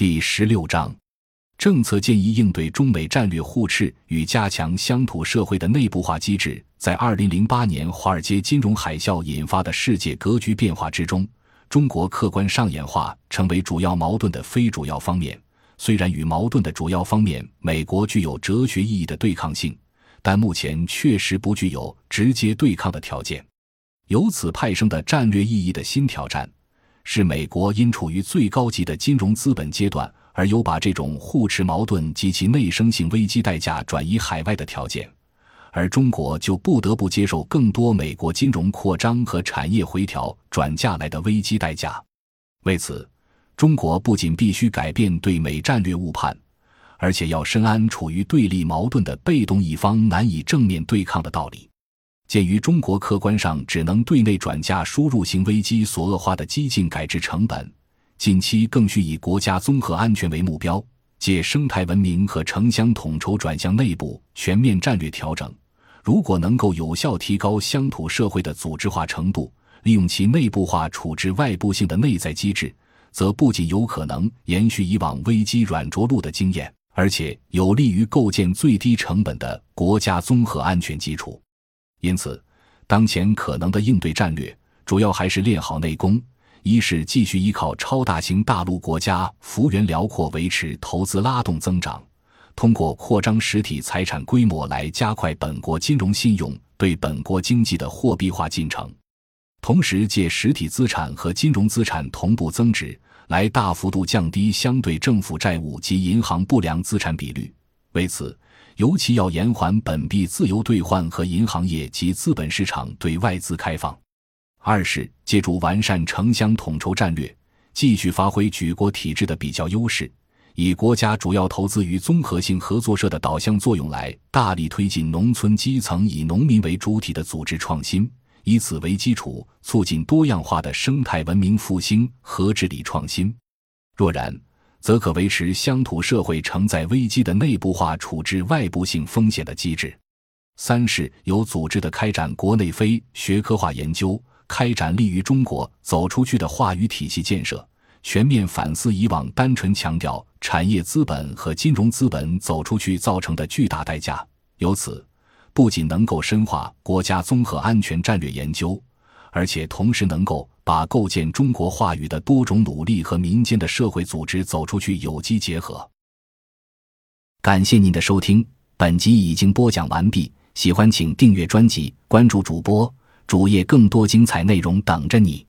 第十六章，政策建议应对中美战略互斥与加强乡土社会的内部化机制。在二零零八年华尔街金融海啸引发的世界格局变化之中，中国客观上演化成为主要矛盾的非主要方面。虽然与矛盾的主要方面美国具有哲学意义的对抗性，但目前确实不具有直接对抗的条件。由此派生的战略意义的新挑战。是美国因处于最高级的金融资本阶段，而有把这种互持矛盾及其内生性危机代价转移海外的条件，而中国就不得不接受更多美国金融扩张和产业回调转嫁来的危机代价。为此，中国不仅必须改变对美战略误判，而且要深谙处于对立矛盾的被动一方难以正面对抗的道理。鉴于中国客观上只能对内转嫁输入型危机所恶化的激进改制成本，近期更需以国家综合安全为目标，借生态文明和城乡统筹转向内部全面战略调整。如果能够有效提高乡土社会的组织化程度，利用其内部化处置外部性的内在机制，则不仅有可能延续以往危机软着陆的经验，而且有利于构建最低成本的国家综合安全基础。因此，当前可能的应对战略主要还是练好内功：一是继续依靠超大型大陆国家幅员辽阔维持投资拉动增长，通过扩张实体财产规模来加快本国金融信用对本国经济的货币化进程；同时借实体资产和金融资产同步增值，来大幅度降低相对政府债务及银行不良资产比率。为此，尤其要延缓本币自由兑换和银行业及资本市场对外资开放。二是借助完善城乡统筹战略，继续发挥举国体制的比较优势，以国家主要投资于综合性合作社的导向作用来大力推进农村基层以农民为主体的组织创新，以此为基础促进多样化的生态文明复兴和治理创新。若然，则可维持乡土社会承载危机的内部化处置外部性风险的机制。三是有组织的开展国内非学科化研究，开展利于中国走出去的话语体系建设，全面反思以往单纯强调产业资本和金融资本走出去造成的巨大代价。由此，不仅能够深化国家综合安全战略研究，而且同时能够。把构建中国话语的多种努力和民间的社会组织走出去有机结合。感谢您的收听，本集已经播讲完毕。喜欢请订阅专辑，关注主播主页，更多精彩内容等着你。